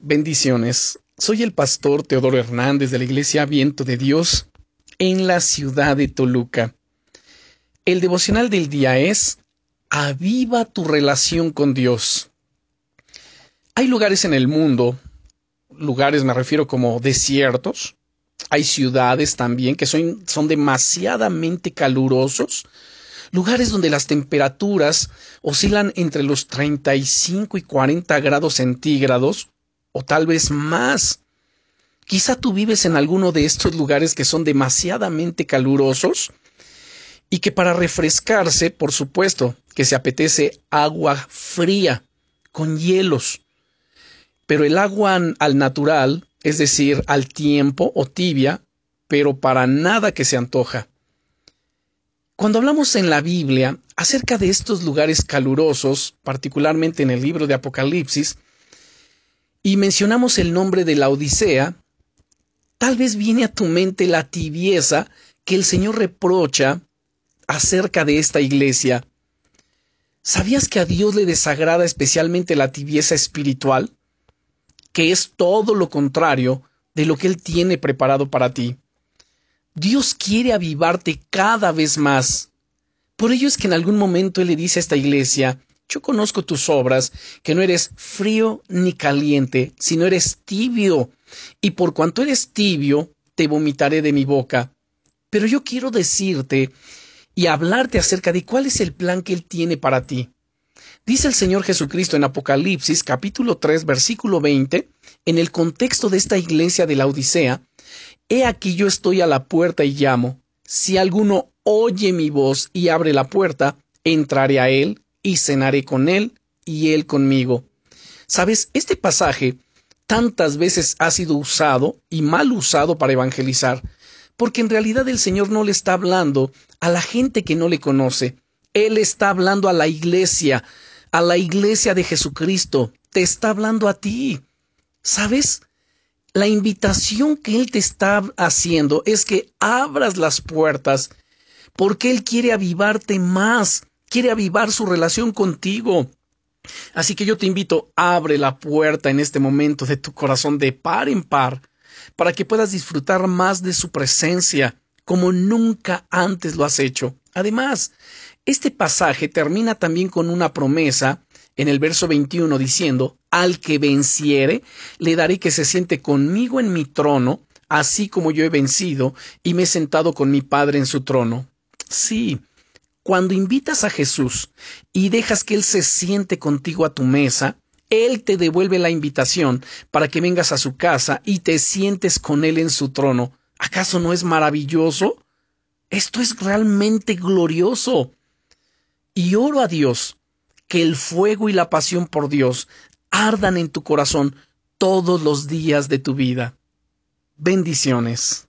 Bendiciones. Soy el pastor Teodoro Hernández de la Iglesia Viento de Dios en la ciudad de Toluca. El devocional del día es Aviva tu relación con Dios. Hay lugares en el mundo, lugares me refiero como desiertos, hay ciudades también que son, son demasiadamente calurosos, lugares donde las temperaturas oscilan entre los 35 y 40 grados centígrados, o tal vez más. Quizá tú vives en alguno de estos lugares que son demasiadamente calurosos y que para refrescarse, por supuesto, que se apetece agua fría, con hielos. Pero el agua al natural, es decir, al tiempo o tibia, pero para nada que se antoja. Cuando hablamos en la Biblia acerca de estos lugares calurosos, particularmente en el libro de Apocalipsis, y mencionamos el nombre de la Odisea, tal vez viene a tu mente la tibieza que el Señor reprocha acerca de esta iglesia. ¿Sabías que a Dios le desagrada especialmente la tibieza espiritual? Que es todo lo contrario de lo que Él tiene preparado para ti. Dios quiere avivarte cada vez más. Por ello es que en algún momento Él le dice a esta iglesia, yo conozco tus obras, que no eres frío ni caliente, sino eres tibio, y por cuanto eres tibio, te vomitaré de mi boca. Pero yo quiero decirte y hablarte acerca de cuál es el plan que Él tiene para ti. Dice el Señor Jesucristo en Apocalipsis capítulo 3 versículo 20, en el contexto de esta iglesia de la Odisea, He aquí yo estoy a la puerta y llamo. Si alguno oye mi voz y abre la puerta, entraré a él y cenaré con él y él conmigo. Sabes, este pasaje tantas veces ha sido usado y mal usado para evangelizar, porque en realidad el Señor no le está hablando a la gente que no le conoce, Él está hablando a la iglesia, a la iglesia de Jesucristo, te está hablando a ti. ¿Sabes? La invitación que Él te está haciendo es que abras las puertas, porque Él quiere avivarte más, quiere avivar su relación contigo. Así que yo te invito, abre la puerta en este momento de tu corazón de par en par, para que puedas disfrutar más de su presencia, como nunca antes lo has hecho. Además, este pasaje termina también con una promesa en el verso 21 diciendo, al que venciere, le daré que se siente conmigo en mi trono, así como yo he vencido y me he sentado con mi Padre en su trono. Sí, cuando invitas a Jesús y dejas que Él se siente contigo a tu mesa, Él te devuelve la invitación para que vengas a su casa y te sientes con Él en su trono. ¿Acaso no es maravilloso? Esto es realmente glorioso. Y oro a Dios que el fuego y la pasión por Dios ardan en tu corazón todos los días de tu vida. Bendiciones.